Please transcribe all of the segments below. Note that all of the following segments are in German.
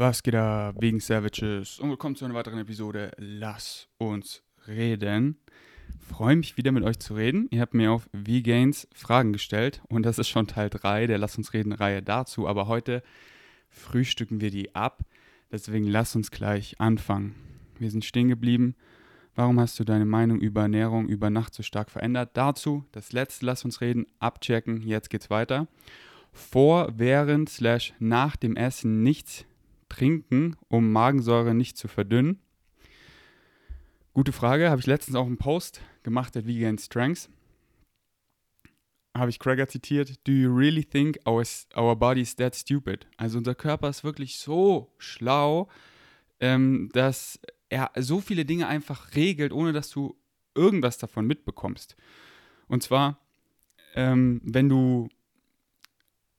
Was geht da wegen Savages? Und willkommen zu einer weiteren Episode Lass uns reden. Freue mich wieder mit euch zu reden. Ihr habt mir auf V-Gains Fragen gestellt und das ist schon Teil 3 der Lass uns reden Reihe dazu. Aber heute frühstücken wir die ab. Deswegen lass uns gleich anfangen. Wir sind stehen geblieben. Warum hast du deine Meinung über Ernährung über Nacht so stark verändert? Dazu das letzte Lass uns reden, abchecken. Jetzt geht's weiter. Vor, während, slash nach dem Essen nichts trinken, um Magensäure nicht zu verdünnen? Gute Frage. Habe ich letztens auch einen Post gemacht at Vegan Strengths. Habe ich Craig zitiert. Do you really think our, our body is that stupid? Also unser Körper ist wirklich so schlau, ähm, dass er so viele Dinge einfach regelt, ohne dass du irgendwas davon mitbekommst. Und zwar, ähm, wenn du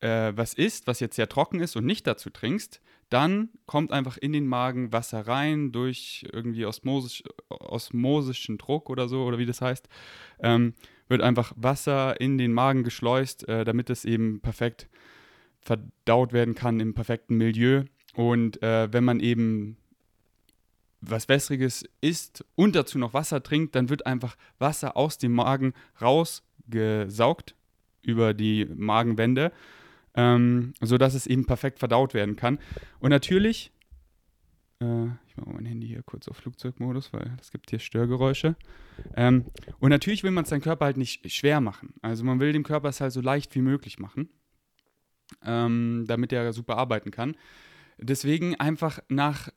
äh, was isst, was jetzt sehr trocken ist und nicht dazu trinkst, dann kommt einfach in den Magen Wasser rein durch irgendwie osmosisch, osmosischen Druck oder so, oder wie das heißt. Ähm, wird einfach Wasser in den Magen geschleust, äh, damit es eben perfekt verdaut werden kann im perfekten Milieu. Und äh, wenn man eben was Wässriges isst und dazu noch Wasser trinkt, dann wird einfach Wasser aus dem Magen rausgesaugt über die Magenwände ähm, sodass es eben perfekt verdaut werden kann. Und natürlich, äh, ich mache mein Handy hier kurz auf Flugzeugmodus, weil es gibt hier Störgeräusche. Ähm, und natürlich will man es seinem Körper halt nicht schwer machen. Also man will dem Körper es halt so leicht wie möglich machen, ähm, damit er super arbeiten kann. Deswegen einfach nach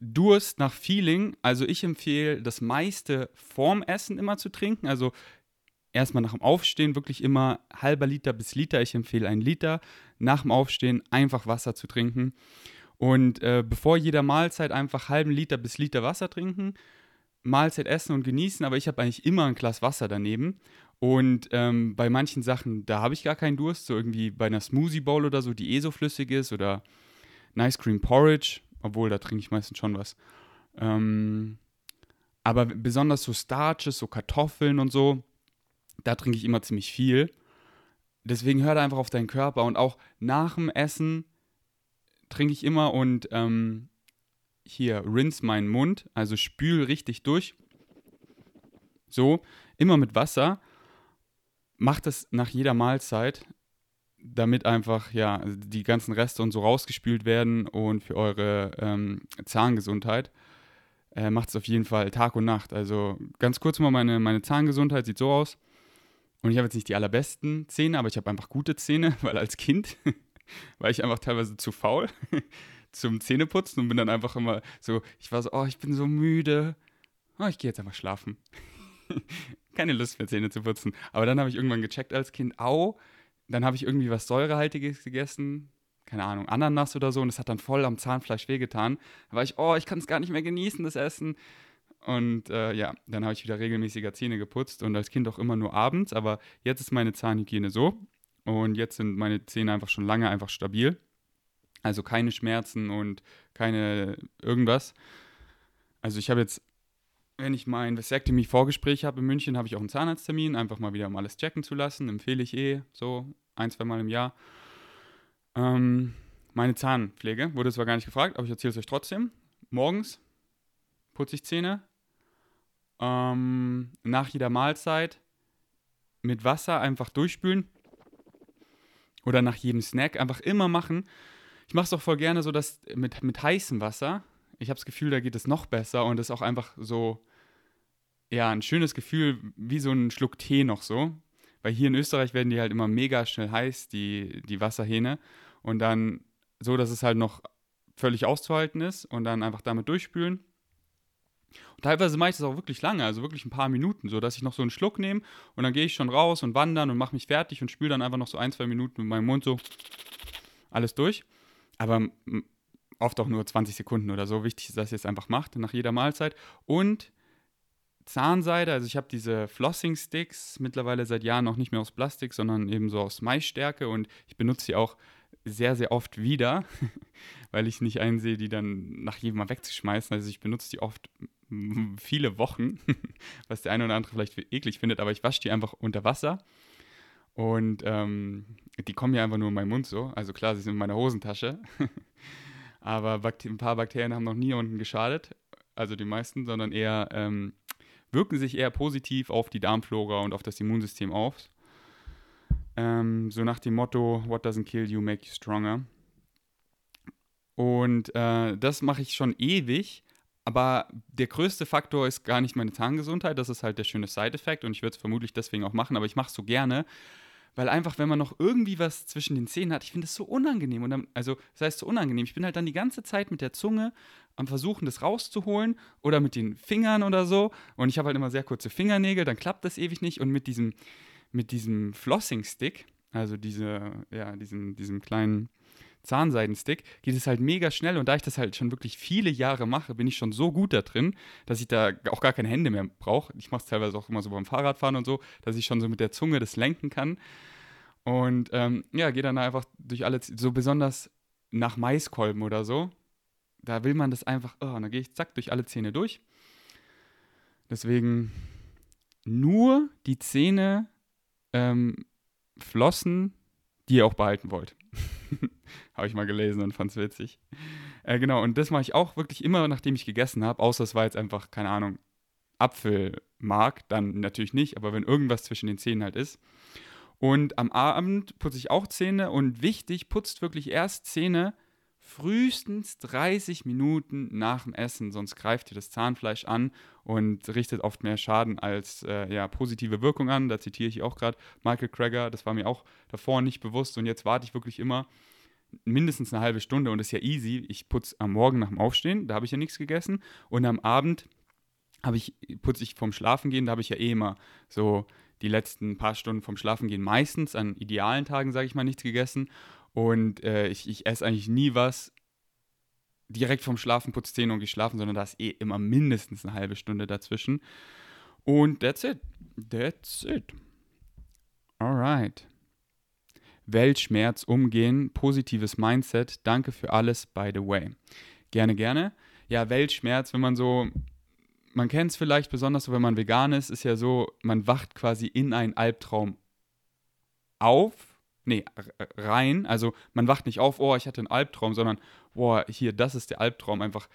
Durst, nach Feeling, also ich empfehle, das meiste vorm Essen immer zu trinken. Also erstmal nach dem Aufstehen wirklich immer halber Liter bis Liter. Ich empfehle einen Liter. Nach dem Aufstehen einfach Wasser zu trinken. Und äh, bevor jeder Mahlzeit einfach halben Liter bis Liter Wasser trinken. Mahlzeit essen und genießen, aber ich habe eigentlich immer ein Glas Wasser daneben. Und ähm, bei manchen Sachen, da habe ich gar keinen Durst, so irgendwie bei einer Smoothie Bowl oder so, die eh so flüssig ist, oder Nice Cream Porridge, obwohl da trinke ich meistens schon was. Ähm, aber besonders so Starches, so Kartoffeln und so, da trinke ich immer ziemlich viel. Deswegen hör da einfach auf deinen Körper und auch nach dem Essen trinke ich immer und ähm, hier rinse meinen Mund, also spül richtig durch. So, immer mit Wasser. Mach das nach jeder Mahlzeit, damit einfach ja die ganzen Reste und so rausgespült werden und für eure ähm, Zahngesundheit äh, macht es auf jeden Fall Tag und Nacht. Also ganz kurz mal meine, meine Zahngesundheit sieht so aus. Und ich habe jetzt nicht die allerbesten Zähne, aber ich habe einfach gute Zähne, weil als Kind war ich einfach teilweise zu faul zum Zähneputzen und bin dann einfach immer so, ich war so, oh, ich bin so müde. Oh, ich gehe jetzt einfach schlafen. Keine Lust mehr Zähne zu putzen. Aber dann habe ich irgendwann gecheckt als Kind, au, dann habe ich irgendwie was Säurehaltiges gegessen, keine Ahnung, Ananas oder so und es hat dann voll am Zahnfleisch wehgetan. Da war ich, oh, ich kann es gar nicht mehr genießen, das Essen. Und äh, ja, dann habe ich wieder regelmäßiger Zähne geputzt und als Kind auch immer nur abends. Aber jetzt ist meine Zahnhygiene so und jetzt sind meine Zähne einfach schon lange einfach stabil. Also keine Schmerzen und keine irgendwas. Also ich habe jetzt, wenn ich mein Vasectomy-Vorgespräch habe in München, habe ich auch einen Zahnarzttermin, einfach mal wieder um alles checken zu lassen. Empfehle ich eh so ein, zwei Mal im Jahr. Ähm, meine Zahnpflege wurde zwar gar nicht gefragt, aber ich erzähle es euch trotzdem. Morgens putze ich Zähne. Ähm, nach jeder Mahlzeit mit Wasser einfach durchspülen. Oder nach jedem Snack einfach immer machen. Ich mache es auch voll gerne so, dass mit, mit heißem Wasser, ich habe das Gefühl, da geht es noch besser und ist auch einfach so, ja, ein schönes Gefühl, wie so ein Schluck Tee noch so. Weil hier in Österreich werden die halt immer mega schnell heiß, die, die Wasserhähne. Und dann so, dass es halt noch völlig auszuhalten ist und dann einfach damit durchspülen. Und teilweise mache ich das auch wirklich lange, also wirklich ein paar Minuten, so dass ich noch so einen Schluck nehme und dann gehe ich schon raus und wandern und mache mich fertig und spüle dann einfach noch so ein, zwei Minuten mit meinem Mund so alles durch. Aber oft auch nur 20 Sekunden oder so. Wichtig ist, dass ihr es einfach macht nach jeder Mahlzeit. Und Zahnseide, also ich habe diese Flossing-Sticks mittlerweile seit Jahren noch nicht mehr aus Plastik, sondern eben so aus Maisstärke und ich benutze sie auch sehr, sehr oft wieder, weil ich nicht einsehe, die dann nach jedem Mal wegzuschmeißen. Also ich benutze die oft viele Wochen, was der eine oder andere vielleicht eklig findet, aber ich wasche die einfach unter Wasser. Und ähm, die kommen ja einfach nur in meinen Mund so. Also klar, sie sind in meiner Hosentasche. Aber ein paar Bakterien haben noch nie unten geschadet, also die meisten, sondern eher ähm, wirken sich eher positiv auf die Darmflora und auf das Immunsystem auf. Ähm, so nach dem Motto, what doesn't kill you, make you stronger. Und äh, das mache ich schon ewig. Aber der größte Faktor ist gar nicht meine Zahngesundheit. Das ist halt der schöne Side-Effekt und ich würde es vermutlich deswegen auch machen. Aber ich mache es so gerne, weil einfach, wenn man noch irgendwie was zwischen den Zähnen hat, ich finde das so unangenehm. Und dann, also, das heißt so unangenehm. Ich bin halt dann die ganze Zeit mit der Zunge am Versuchen, das rauszuholen oder mit den Fingern oder so. Und ich habe halt immer sehr kurze Fingernägel, dann klappt das ewig nicht. Und mit diesem, mit diesem Flossing-Stick, also diese, ja, diesem, diesem kleinen Zahnseidenstick, geht es halt mega schnell. Und da ich das halt schon wirklich viele Jahre mache, bin ich schon so gut da drin, dass ich da auch gar keine Hände mehr brauche. Ich mache es teilweise auch immer so beim Fahrradfahren und so, dass ich schon so mit der Zunge das lenken kann. Und ähm, ja, gehe dann einfach durch alle, so besonders nach Maiskolben oder so. Da will man das einfach, oh, und dann gehe ich zack durch alle Zähne durch. Deswegen nur die Zähne ähm, flossen, die ihr auch behalten wollt. habe ich mal gelesen und fand es witzig. Äh, genau, und das mache ich auch wirklich immer, nachdem ich gegessen habe, außer es war jetzt einfach, keine Ahnung, Apfelmark, dann natürlich nicht, aber wenn irgendwas zwischen den Zähnen halt ist. Und am Abend putze ich auch Zähne und wichtig, putzt wirklich erst Zähne frühestens 30 Minuten nach dem Essen, sonst greift ihr das Zahnfleisch an und richtet oft mehr Schaden als äh, ja, positive Wirkung an. Da zitiere ich auch gerade Michael Crager, das war mir auch davor nicht bewusst und jetzt warte ich wirklich immer mindestens eine halbe Stunde und das ist ja easy. Ich putze am Morgen nach dem Aufstehen, da habe ich ja nichts gegessen und am Abend ich, putze ich vom Schlafengehen, da habe ich ja eh immer so die letzten paar Stunden vom Schlafengehen meistens an idealen Tagen, sage ich mal, nichts gegessen. Und äh, ich, ich esse eigentlich nie was direkt vom Schlafen, putze Zähne und geschlafen, sondern da ist eh immer mindestens eine halbe Stunde dazwischen. Und that's it. That's it. Alright. Weltschmerz umgehen, positives Mindset. Danke für alles, by the way. Gerne, gerne. Ja, Weltschmerz, wenn man so man kennt es vielleicht besonders so, wenn man vegan ist, ist ja so, man wacht quasi in einen Albtraum auf, nee, rein. Also man wacht nicht auf, oh, ich hatte einen Albtraum, sondern, boah, hier, das ist der Albtraum. Einfach,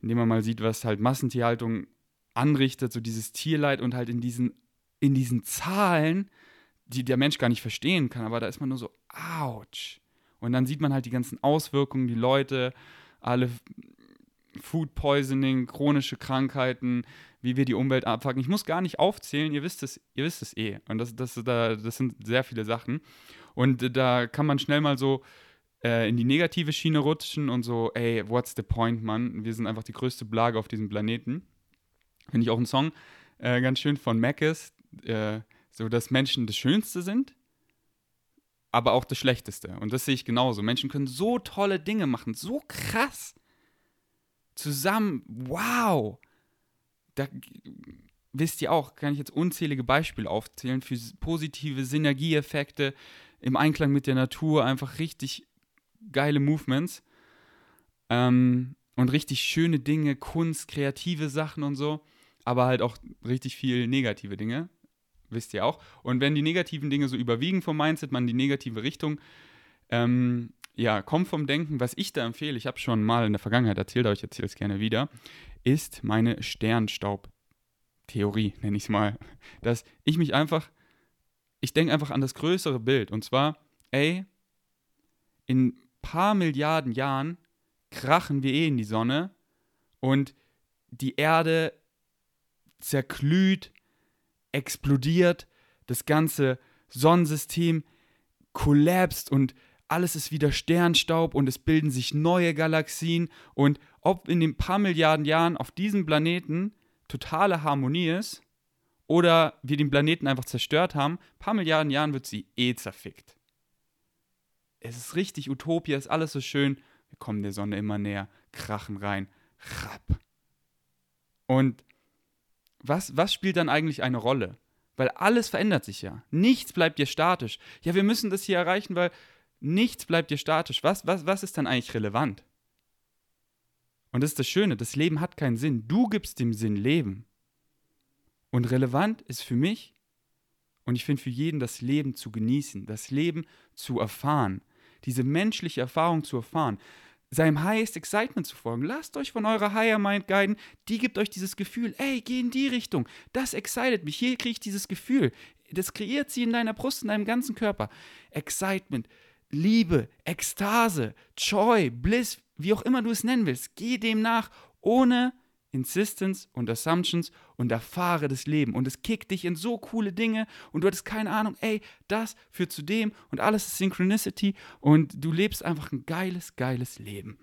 indem man mal sieht, was halt Massentierhaltung anrichtet, so dieses Tierleid und halt in diesen, in diesen Zahlen, die der Mensch gar nicht verstehen kann, aber da ist man nur so, ouch. Und dann sieht man halt die ganzen Auswirkungen, die Leute, alle Food Poisoning, chronische Krankheiten, wie wir die Umwelt abfacken. Ich muss gar nicht aufzählen, ihr wisst es, ihr wisst es eh. Und das, das, das, das sind sehr viele Sachen. Und da kann man schnell mal so äh, in die negative Schiene rutschen und so, ey, what's the point, Mann? Wir sind einfach die größte Blage auf diesem Planeten. Finde ich auch einen Song äh, ganz schön von Mackes, äh, so dass Menschen das Schönste sind, aber auch das Schlechteste. Und das sehe ich genauso. Menschen können so tolle Dinge machen, so krass zusammen, wow. Da wisst ihr auch, kann ich jetzt unzählige Beispiele aufzählen für positive Synergieeffekte im Einklang mit der Natur, einfach richtig geile Movements ähm, und richtig schöne Dinge, Kunst, kreative Sachen und so, aber halt auch richtig viel negative Dinge, wisst ihr auch. Und wenn die negativen Dinge so überwiegen vom Mindset, man die negative Richtung ähm, ja, kommt vom Denken. Was ich da empfehle, ich habe schon mal in der Vergangenheit erzählt, aber ich erzähle es gerne wieder, ist meine Sternstaub-Theorie, nenne ich es mal. Dass ich mich einfach, ich denke einfach an das größere Bild. Und zwar, ey, in ein paar Milliarden Jahren krachen wir eh in die Sonne und die Erde zerglüht, explodiert, das ganze Sonnensystem kollapst und alles ist wieder Sternstaub und es bilden sich neue Galaxien und ob in den paar Milliarden Jahren auf diesem Planeten totale Harmonie ist oder wir den Planeten einfach zerstört haben, paar Milliarden Jahren wird sie eh zerfickt. Es ist richtig Utopia, ist alles so schön. Wir kommen der Sonne immer näher, krachen rein, rapp. Und was, was spielt dann eigentlich eine Rolle? Weil alles verändert sich ja. Nichts bleibt dir statisch. Ja, wir müssen das hier erreichen, weil Nichts bleibt dir statisch. Was, was, was ist dann eigentlich relevant? Und das ist das Schöne, das Leben hat keinen Sinn. Du gibst dem Sinn Leben. Und relevant ist für mich und ich finde für jeden das Leben zu genießen, das Leben zu erfahren, diese menschliche Erfahrung zu erfahren. seinem Highest Excitement zu folgen. Lasst euch von eurer Higher Mind guiden. Die gibt euch dieses Gefühl, ey, geh in die Richtung. Das excited mich. Hier kriege ich dieses Gefühl. Das kreiert sie in deiner Brust, in deinem ganzen Körper. Excitement, Liebe, Ekstase, Joy, Bliss, wie auch immer du es nennen willst. Geh dem nach, ohne Insistence und Assumptions und erfahre das Leben. Und es kickt dich in so coole Dinge und du hattest keine Ahnung, ey, das führt zu dem und alles ist Synchronicity und du lebst einfach ein geiles, geiles Leben.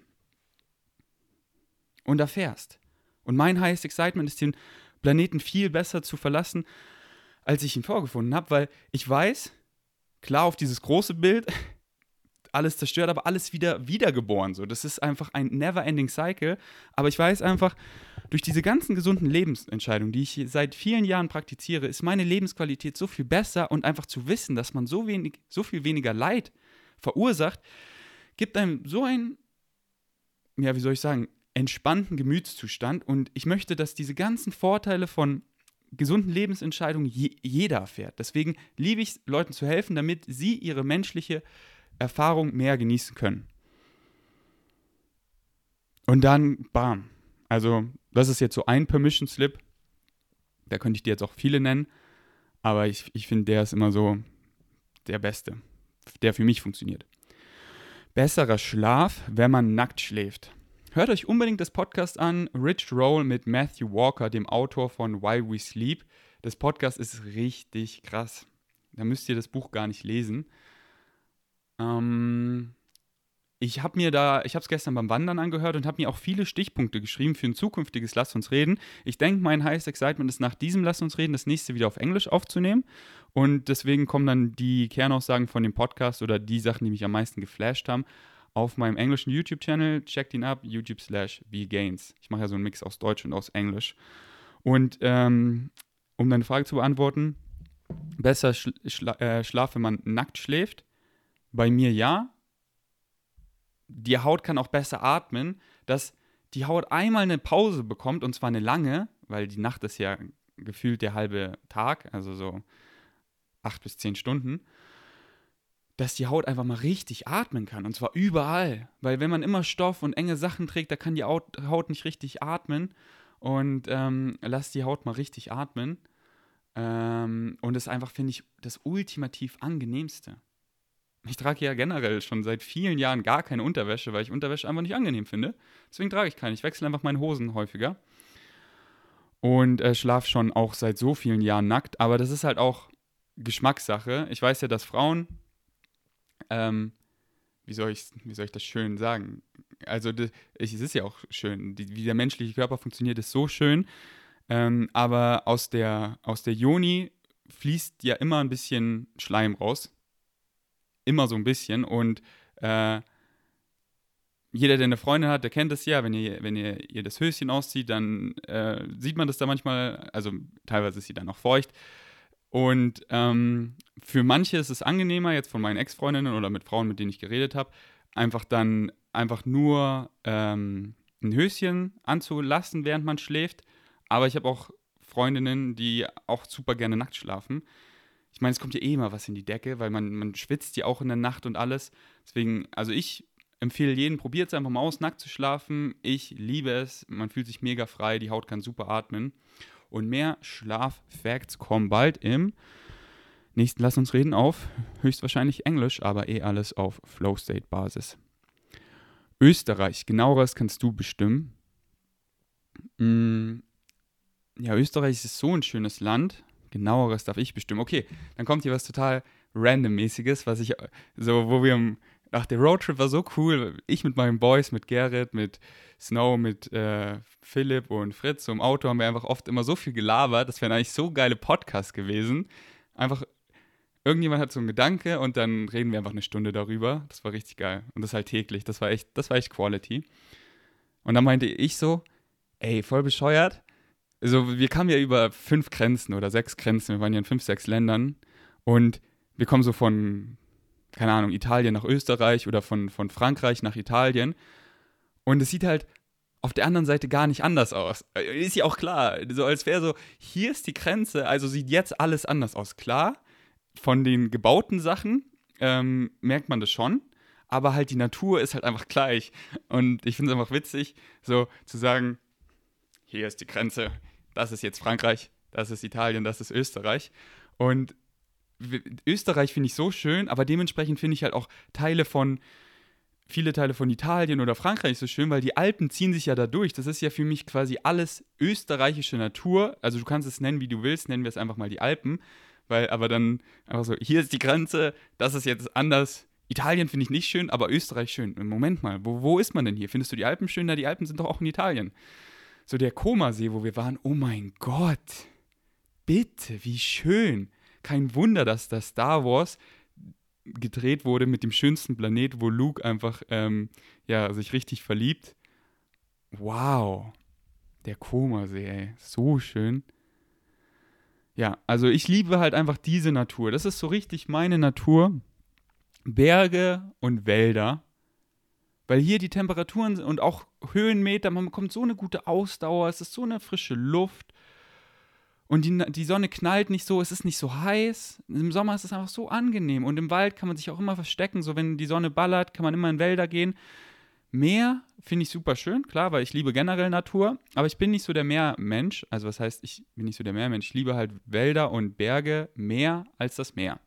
Und erfährst. Und mein Highest Excitement ist, den Planeten viel besser zu verlassen, als ich ihn vorgefunden habe, weil ich weiß, klar auf dieses große Bild, alles zerstört, aber alles wieder wiedergeboren. So. Das ist einfach ein never-ending Cycle. Aber ich weiß einfach, durch diese ganzen gesunden Lebensentscheidungen, die ich seit vielen Jahren praktiziere, ist meine Lebensqualität so viel besser und einfach zu wissen, dass man so, wenig, so viel weniger Leid verursacht, gibt einem so einen, ja, wie soll ich sagen, entspannten Gemütszustand. Und ich möchte, dass diese ganzen Vorteile von gesunden Lebensentscheidungen je, jeder erfährt. Deswegen liebe ich es, Leuten zu helfen, damit sie ihre menschliche Erfahrung mehr genießen können. Und dann, bam. Also, das ist jetzt so ein Permission Slip. Da könnte ich dir jetzt auch viele nennen. Aber ich, ich finde, der ist immer so der beste. Der für mich funktioniert. Besserer Schlaf, wenn man nackt schläft. Hört euch unbedingt das Podcast an, Rich Roll mit Matthew Walker, dem Autor von Why We Sleep. Das Podcast ist richtig krass. Da müsst ihr das Buch gar nicht lesen. Ähm, ich habe mir da, ich habe es gestern beim Wandern angehört und habe mir auch viele Stichpunkte geschrieben für ein zukünftiges Lass uns reden. Ich denke, mein Highest Excitement ist nach diesem Lass uns reden, das nächste wieder auf Englisch aufzunehmen. Und deswegen kommen dann die Kernaussagen von dem Podcast oder die Sachen, die mich am meisten geflasht haben, auf meinem englischen YouTube-Channel. Checkt ihn ab, YouTube slash vgains. Ich mache ja so einen Mix aus Deutsch und aus Englisch. Und ähm, um deine Frage zu beantworten, besser schla äh, Schlaf, wenn man nackt schläft bei mir ja. Die Haut kann auch besser atmen, dass die Haut einmal eine Pause bekommt und zwar eine lange, weil die Nacht ist ja gefühlt der halbe Tag, also so acht bis zehn Stunden, dass die Haut einfach mal richtig atmen kann und zwar überall, weil wenn man immer Stoff und enge Sachen trägt, da kann die Haut nicht richtig atmen. Und ähm, lass die Haut mal richtig atmen. Ähm, und das ist einfach, finde ich, das ultimativ angenehmste. Ich trage ja generell schon seit vielen Jahren gar keine Unterwäsche, weil ich Unterwäsche einfach nicht angenehm finde. Deswegen trage ich keine. Ich wechsle einfach meine Hosen häufiger. Und äh, schlafe schon auch seit so vielen Jahren nackt. Aber das ist halt auch Geschmackssache. Ich weiß ja, dass Frauen, ähm, wie, soll ich, wie soll ich das schön sagen? Also, das, es ist ja auch schön. Die, wie der menschliche Körper funktioniert, ist so schön. Ähm, aber aus der, aus der Joni fließt ja immer ein bisschen Schleim raus immer so ein bisschen. Und äh, jeder, der eine Freundin hat, der kennt das ja. Wenn ihr, wenn ihr, ihr das Höschen auszieht, dann äh, sieht man das da manchmal. Also teilweise ist sie dann auch feucht. Und ähm, für manche ist es angenehmer, jetzt von meinen Ex-Freundinnen oder mit Frauen, mit denen ich geredet habe, einfach dann einfach nur ähm, ein Höschen anzulassen, während man schläft. Aber ich habe auch Freundinnen, die auch super gerne nackt schlafen ich meine, es kommt ja eh immer was in die Decke, weil man, man schwitzt ja auch in der Nacht und alles. Deswegen, also ich empfehle jeden, probiert es einfach mal aus, nackt zu schlafen. Ich liebe es. Man fühlt sich mega frei, die Haut kann super atmen. Und mehr Schlaf-Facts kommen bald im nächsten Lass uns reden auf höchstwahrscheinlich Englisch, aber eh alles auf Flow-State-Basis. Österreich, genaueres kannst du bestimmen. Hm, ja, Österreich ist so ein schönes Land genaueres darf ich bestimmen. Okay, dann kommt hier was total randommäßiges, was ich so, wo wir ach, der Roadtrip war so cool. Ich mit meinen Boys, mit Gerrit, mit Snow, mit äh, Philipp und Fritz so im Auto haben wir einfach oft immer so viel gelabert. Das wären eigentlich so geile Podcasts gewesen. Einfach, irgendjemand hat so einen Gedanke und dann reden wir einfach eine Stunde darüber. Das war richtig geil. Und das halt täglich. Das war echt, das war echt Quality. Und dann meinte ich so, ey, voll bescheuert also wir kamen ja über fünf Grenzen oder sechs Grenzen, wir waren ja in fünf, sechs Ländern. Und wir kommen so von, keine Ahnung, Italien nach Österreich oder von, von Frankreich nach Italien. Und es sieht halt auf der anderen Seite gar nicht anders aus. Äh, ist ja auch klar, so als wäre so, hier ist die Grenze, also sieht jetzt alles anders aus. Klar, von den gebauten Sachen ähm, merkt man das schon, aber halt die Natur ist halt einfach gleich. Und ich finde es einfach witzig, so zu sagen, hier ist die Grenze, das ist jetzt Frankreich, das ist Italien, das ist Österreich. Und Österreich finde ich so schön, aber dementsprechend finde ich halt auch Teile von, viele Teile von Italien oder Frankreich so schön, weil die Alpen ziehen sich ja da durch. Das ist ja für mich quasi alles österreichische Natur. Also du kannst es nennen, wie du willst, nennen wir es einfach mal die Alpen. Weil, aber dann einfach so, hier ist die Grenze, das ist jetzt anders. Italien finde ich nicht schön, aber Österreich schön. Moment mal, wo, wo ist man denn hier? Findest du die Alpen schön? Na, die Alpen sind doch auch in Italien. So der Komasee, wo wir waren, oh mein Gott. Bitte, wie schön. Kein Wunder, dass das Star Wars gedreht wurde mit dem schönsten Planet, wo Luke einfach ähm, ja, sich richtig verliebt. Wow. Der Komasee, ey. So schön. Ja, also ich liebe halt einfach diese Natur. Das ist so richtig meine Natur. Berge und Wälder. Weil hier die Temperaturen und auch Höhenmeter, man bekommt so eine gute Ausdauer, es ist so eine frische Luft. Und die, die Sonne knallt nicht so, es ist nicht so heiß. Im Sommer ist es einfach so angenehm. Und im Wald kann man sich auch immer verstecken. So, wenn die Sonne ballert, kann man immer in Wälder gehen. Meer finde ich super schön, klar, weil ich liebe generell Natur. Aber ich bin nicht so der Meermensch. Also, was heißt, ich bin nicht so der Meermensch. Ich liebe halt Wälder und Berge mehr als das Meer.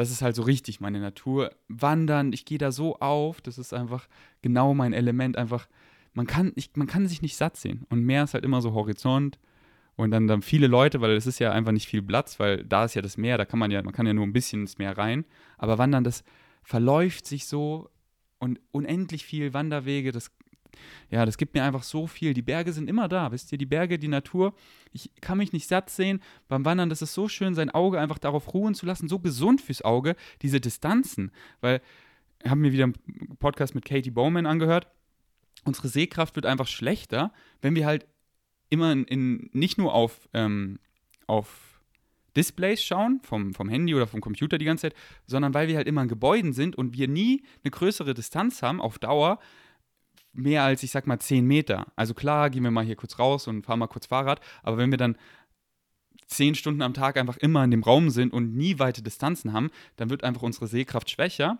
Das ist halt so richtig meine Natur. Wandern, ich gehe da so auf. Das ist einfach genau mein Element. Einfach, man kann, ich, man kann sich nicht satt sehen. Und Meer ist halt immer so Horizont und dann, dann viele Leute, weil es ist ja einfach nicht viel Platz, weil da ist ja das Meer, da kann man ja, man kann ja nur ein bisschen ins Meer rein. Aber Wandern, das verläuft sich so und unendlich viel Wanderwege, das, ja, das gibt mir einfach so viel. Die Berge sind immer da, wisst ihr, die Berge, die Natur. Ich kann mich nicht satt sehen. Beim Wandern, das ist so schön, sein Auge einfach darauf ruhen zu lassen, so gesund fürs Auge, diese Distanzen. Weil, ich habe mir wieder einen Podcast mit Katie Bowman angehört. Unsere Sehkraft wird einfach schlechter, wenn wir halt immer in, in nicht nur auf, ähm, auf Displays schauen, vom, vom Handy oder vom Computer die ganze Zeit, sondern weil wir halt immer in Gebäuden sind und wir nie eine größere Distanz haben auf Dauer, mehr als, ich sag mal, 10 Meter. Also klar, gehen wir mal hier kurz raus und fahren mal kurz Fahrrad, aber wenn wir dann 10 Stunden am Tag einfach immer in dem Raum sind und nie weite Distanzen haben, dann wird einfach unsere Sehkraft schwächer.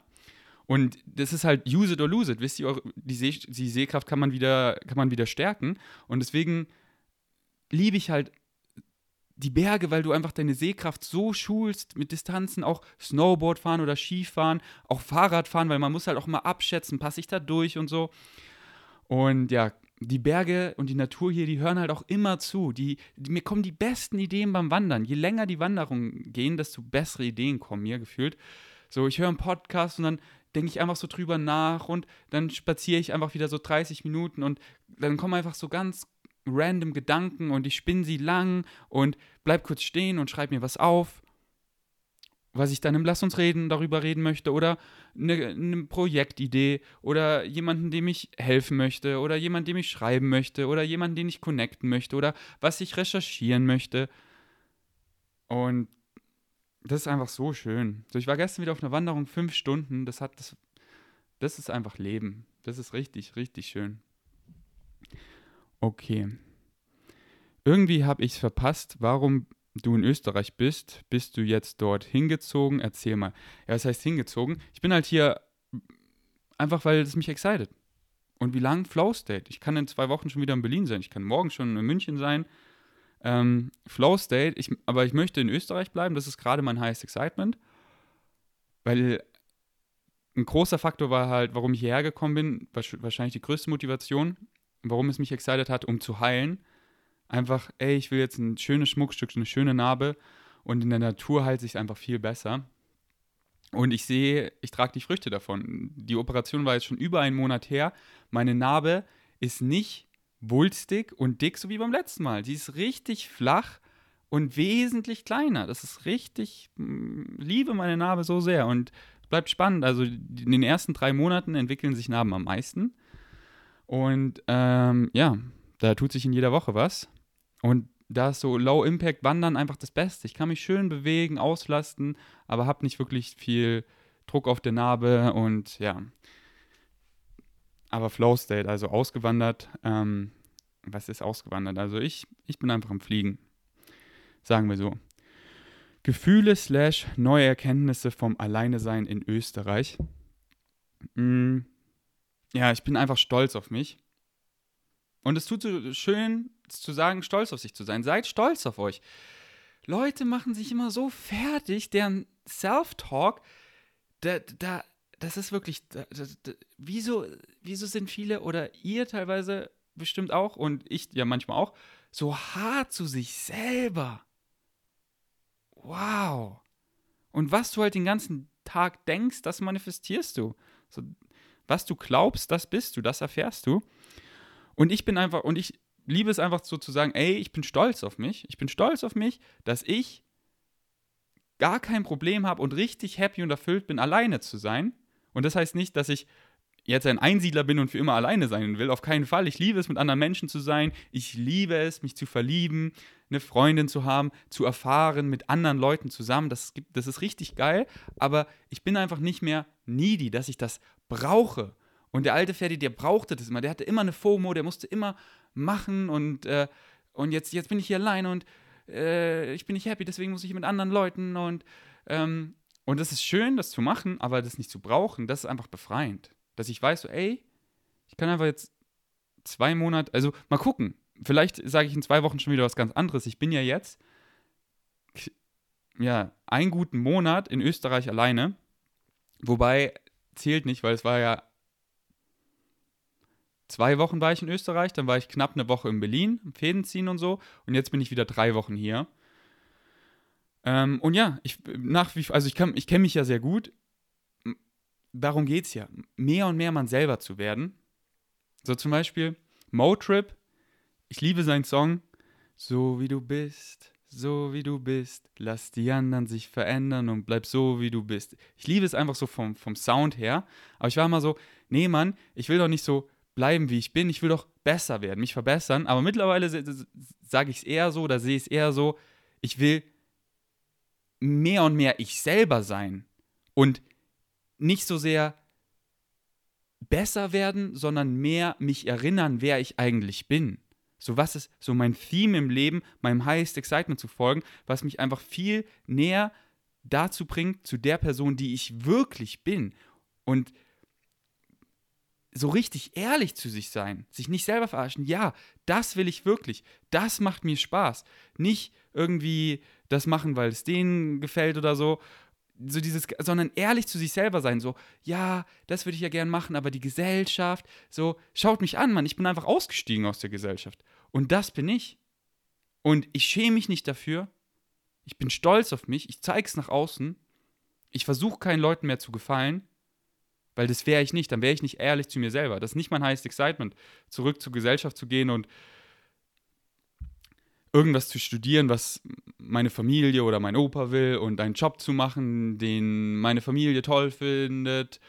Und das ist halt use it or lose it. Wisst ihr, die, Seh die Sehkraft kann man, wieder, kann man wieder stärken. Und deswegen liebe ich halt die Berge, weil du einfach deine Sehkraft so schulst mit Distanzen, auch Snowboard fahren oder Skifahren, auch Fahrrad fahren, weil man muss halt auch mal abschätzen, passe ich da durch und so. Und ja, die Berge und die Natur hier, die hören halt auch immer zu. Die, die, mir kommen die besten Ideen beim Wandern. Je länger die Wanderungen gehen, desto bessere Ideen kommen mir gefühlt. So, ich höre einen Podcast und dann denke ich einfach so drüber nach und dann spaziere ich einfach wieder so 30 Minuten und dann kommen einfach so ganz random Gedanken und ich spinne sie lang und bleib kurz stehen und schreib mir was auf, was ich dann im Lass uns reden darüber reden möchte oder eine, eine Projektidee oder jemanden, dem ich helfen möchte oder jemanden, dem ich schreiben möchte oder jemanden, den ich connecten möchte oder was ich recherchieren möchte. Und das ist einfach so schön. So, ich war gestern wieder auf einer Wanderung, fünf Stunden. Das hat das, das ist einfach Leben. Das ist richtig, richtig schön. Okay. Irgendwie habe ich es verpasst, warum du in Österreich bist. Bist du jetzt dort hingezogen? Erzähl mal. Ja, was heißt hingezogen? Ich bin halt hier einfach, weil es mich excited. Und wie lang? Flow State. Ich kann in zwei Wochen schon wieder in Berlin sein. Ich kann morgen schon in München sein. Ähm, Flow State, ich, aber ich möchte in Österreich bleiben. Das ist gerade mein highest excitement. Weil ein großer Faktor war halt, warum ich hierher gekommen bin, wahrscheinlich die größte Motivation, warum es mich excited hat, um zu heilen. Einfach, ey, ich will jetzt ein schönes Schmuckstück, eine schöne Narbe und in der Natur heilt sich einfach viel besser. Und ich sehe, ich trage die Früchte davon. Die Operation war jetzt schon über einen Monat her. Meine Narbe ist nicht wulstig und dick, so wie beim letzten Mal. Sie ist richtig flach und wesentlich kleiner. Das ist richtig, hm, liebe meine Narbe so sehr und bleibt spannend. Also in den ersten drei Monaten entwickeln sich Narben am meisten. Und ähm, ja, da tut sich in jeder Woche was. Und da ist so Low-Impact-Wandern einfach das Beste. Ich kann mich schön bewegen, auslasten, aber habe nicht wirklich viel Druck auf der Narbe und ja. Aber Flow State, also ausgewandert. Ähm, was ist ausgewandert? Also ich, ich bin einfach am Fliegen. Sagen wir so. Gefühle slash neue Erkenntnisse vom Alleinesein in Österreich. Mm, ja, ich bin einfach stolz auf mich. Und es tut so schön zu sagen, stolz auf sich zu sein. Seid stolz auf euch. Leute machen sich immer so fertig, deren Self-Talk, da, da, das ist wirklich, da, da, wieso, wieso sind viele oder ihr teilweise bestimmt auch und ich ja manchmal auch, so hart zu sich selber? Wow. Und was du halt den ganzen Tag denkst, das manifestierst du. So, was du glaubst, das bist du, das erfährst du. Und ich bin einfach, und ich liebe es einfach so zu sagen, ey, ich bin stolz auf mich. Ich bin stolz auf mich, dass ich gar kein Problem habe und richtig happy und erfüllt bin, alleine zu sein. Und das heißt nicht, dass ich jetzt ein Einsiedler bin und für immer alleine sein will. Auf keinen Fall. Ich liebe es, mit anderen Menschen zu sein. Ich liebe es, mich zu verlieben, eine Freundin zu haben, zu erfahren, mit anderen Leuten zusammen. Das, gibt, das ist richtig geil. Aber ich bin einfach nicht mehr needy, dass ich das brauche. Und der alte Ferdi, der brauchte das immer. Der hatte immer eine FOMO, der musste immer machen und, äh, und jetzt, jetzt bin ich hier alleine und äh, ich bin nicht happy, deswegen muss ich mit anderen Leuten und ähm, und das ist schön, das zu machen, aber das nicht zu brauchen, das ist einfach befreiend dass ich weiß, so, ey, ich kann einfach jetzt zwei Monate, also mal gucken. Vielleicht sage ich in zwei Wochen schon wieder was ganz anderes. Ich bin ja jetzt, ja, einen guten Monat in Österreich alleine. Wobei zählt nicht, weil es war ja zwei Wochen war ich in Österreich, dann war ich knapp eine Woche in Berlin, Fäden ziehen und so. Und jetzt bin ich wieder drei Wochen hier. Ähm, und ja, ich nach wie also ich, ich kenne mich ja sehr gut darum geht es ja, mehr und mehr man selber zu werden. So zum Beispiel Motrip, ich liebe seinen Song, so wie du bist, so wie du bist, lass die anderen sich verändern und bleib so wie du bist. Ich liebe es einfach so vom, vom Sound her, aber ich war immer so, nee Mann, ich will doch nicht so bleiben, wie ich bin, ich will doch besser werden, mich verbessern, aber mittlerweile sage ich es eher so, da sehe ich es eher so, ich will mehr und mehr ich selber sein und nicht so sehr besser werden, sondern mehr mich erinnern, wer ich eigentlich bin. So was ist so mein Theme im Leben, meinem Highest Excitement zu folgen, was mich einfach viel näher dazu bringt, zu der Person, die ich wirklich bin. Und so richtig ehrlich zu sich sein, sich nicht selber verarschen, ja, das will ich wirklich, das macht mir Spaß. Nicht irgendwie das machen, weil es denen gefällt oder so so dieses, sondern ehrlich zu sich selber sein, so, ja, das würde ich ja gern machen, aber die Gesellschaft, so, schaut mich an, Mann, ich bin einfach ausgestiegen aus der Gesellschaft. Und das bin ich. Und ich schäme mich nicht dafür. Ich bin stolz auf mich, ich zeige es nach außen. Ich versuche keinen Leuten mehr zu gefallen, weil das wäre ich nicht, dann wäre ich nicht ehrlich zu mir selber. Das ist nicht mein highest excitement, zurück zur Gesellschaft zu gehen und irgendwas zu studieren, was meine Familie oder mein Opa will und einen Job zu machen, den meine Familie toll findet,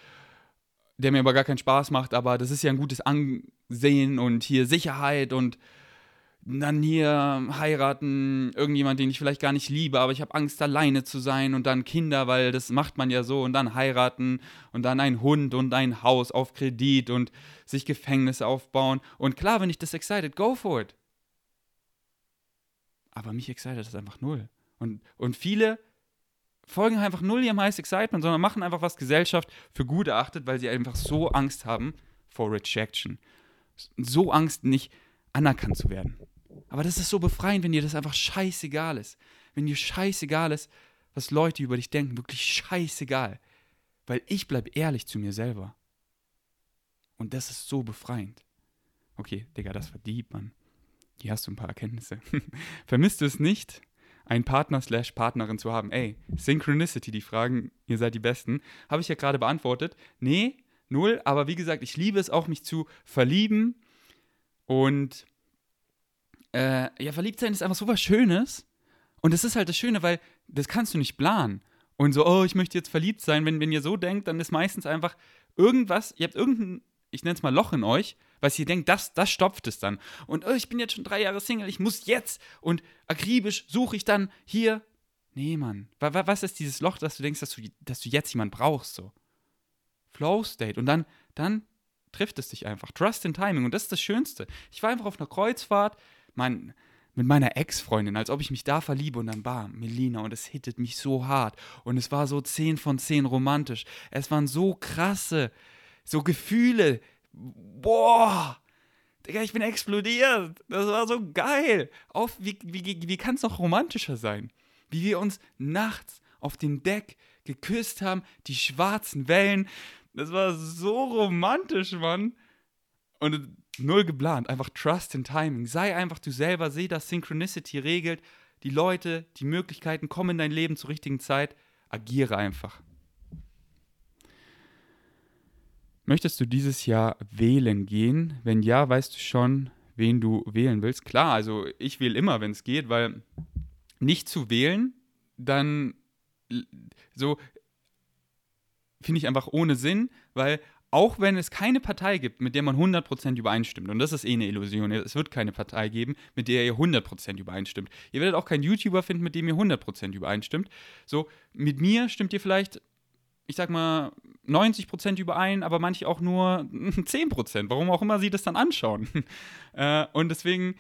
der mir aber gar keinen Spaß macht, aber das ist ja ein gutes Ansehen und hier Sicherheit und dann hier heiraten, irgendjemand, den ich vielleicht gar nicht liebe, aber ich habe Angst, alleine zu sein und dann Kinder, weil das macht man ja so und dann heiraten und dann ein Hund und ein Haus auf Kredit und sich Gefängnisse aufbauen. Und klar, wenn ich das excited, go for it. Aber mich excited das einfach null. Und, und viele folgen einfach null ihrem Highest Excitement, sondern machen einfach, was Gesellschaft für gut erachtet, weil sie einfach so Angst haben vor Rejection. So Angst, nicht anerkannt zu werden. Aber das ist so befreiend, wenn dir das einfach scheißegal ist. Wenn dir scheißegal ist, was Leute über dich denken, wirklich scheißegal. Weil ich bleibe ehrlich zu mir selber. Und das ist so befreiend. Okay, Digga, das war deep, Mann. Hier hast du ein paar Erkenntnisse. Vermisst du es nicht, einen Partner slash Partnerin zu haben? Ey, Synchronicity, die Fragen, ihr seid die Besten. Habe ich ja gerade beantwortet. Nee, null. Aber wie gesagt, ich liebe es auch, mich zu verlieben. Und äh, ja, verliebt sein ist einfach so was Schönes. Und das ist halt das Schöne, weil das kannst du nicht planen. Und so, oh, ich möchte jetzt verliebt sein. Wenn, wenn ihr so denkt, dann ist meistens einfach irgendwas, ihr habt irgendein, ich nenne es mal Loch in euch, weil ihr denkt, das, das stopft es dann. Und oh, ich bin jetzt schon drei Jahre Single, ich muss jetzt und akribisch suche ich dann hier. Nee, Mann. Was ist dieses Loch, dass du denkst, dass du, dass du jetzt jemanden brauchst? So. Flow State. Und dann, dann trifft es dich einfach. Trust in Timing. Und das ist das Schönste. Ich war einfach auf einer Kreuzfahrt, mein, mit meiner Ex-Freundin, als ob ich mich da verliebe und dann bam, Melina und es hittet mich so hart und es war so 10 von 10 romantisch. Es waren so krasse so Gefühle. Boah, Digga, ich bin explodiert. Das war so geil. Auf, wie wie, wie kann es noch romantischer sein? Wie wir uns nachts auf dem Deck geküsst haben, die schwarzen Wellen. Das war so romantisch, Mann. Und null geplant, einfach Trust in Timing. Sei einfach du selber, seh, dass Synchronicity regelt. Die Leute, die Möglichkeiten kommen in dein Leben zur richtigen Zeit. Agiere einfach. Möchtest du dieses Jahr wählen gehen? Wenn ja, weißt du schon, wen du wählen willst? Klar, also ich wähle immer, wenn es geht, weil nicht zu wählen, dann so finde ich einfach ohne Sinn, weil auch wenn es keine Partei gibt, mit der man 100% übereinstimmt, und das ist eh eine Illusion, es wird keine Partei geben, mit der ihr 100% übereinstimmt. Ihr werdet auch keinen YouTuber finden, mit dem ihr 100% übereinstimmt. So, mit mir stimmt ihr vielleicht, ich sag mal, 90% überein, aber manche auch nur 10%, warum auch immer sie das dann anschauen. Äh, und deswegen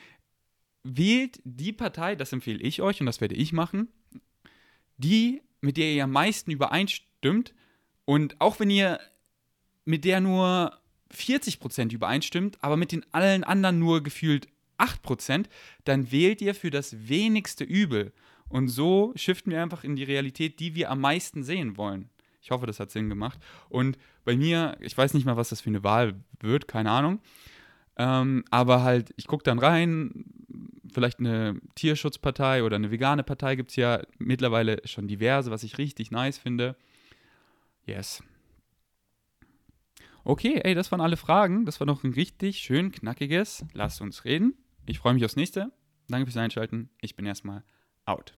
wählt die Partei, das empfehle ich euch und das werde ich machen, die, mit der ihr am meisten übereinstimmt. Und auch wenn ihr mit der nur 40% übereinstimmt, aber mit den allen anderen nur gefühlt 8%, dann wählt ihr für das wenigste Übel. Und so shiften wir einfach in die Realität, die wir am meisten sehen wollen. Ich hoffe, das hat Sinn gemacht. Und bei mir, ich weiß nicht mal, was das für eine Wahl wird, keine Ahnung. Ähm, aber halt, ich gucke dann rein, vielleicht eine Tierschutzpartei oder eine vegane Partei gibt es ja mittlerweile schon diverse, was ich richtig nice finde. Yes. Okay, ey, das waren alle Fragen. Das war noch ein richtig schön knackiges. Lasst uns reden. Ich freue mich aufs nächste. Danke fürs Einschalten. Ich bin erstmal out.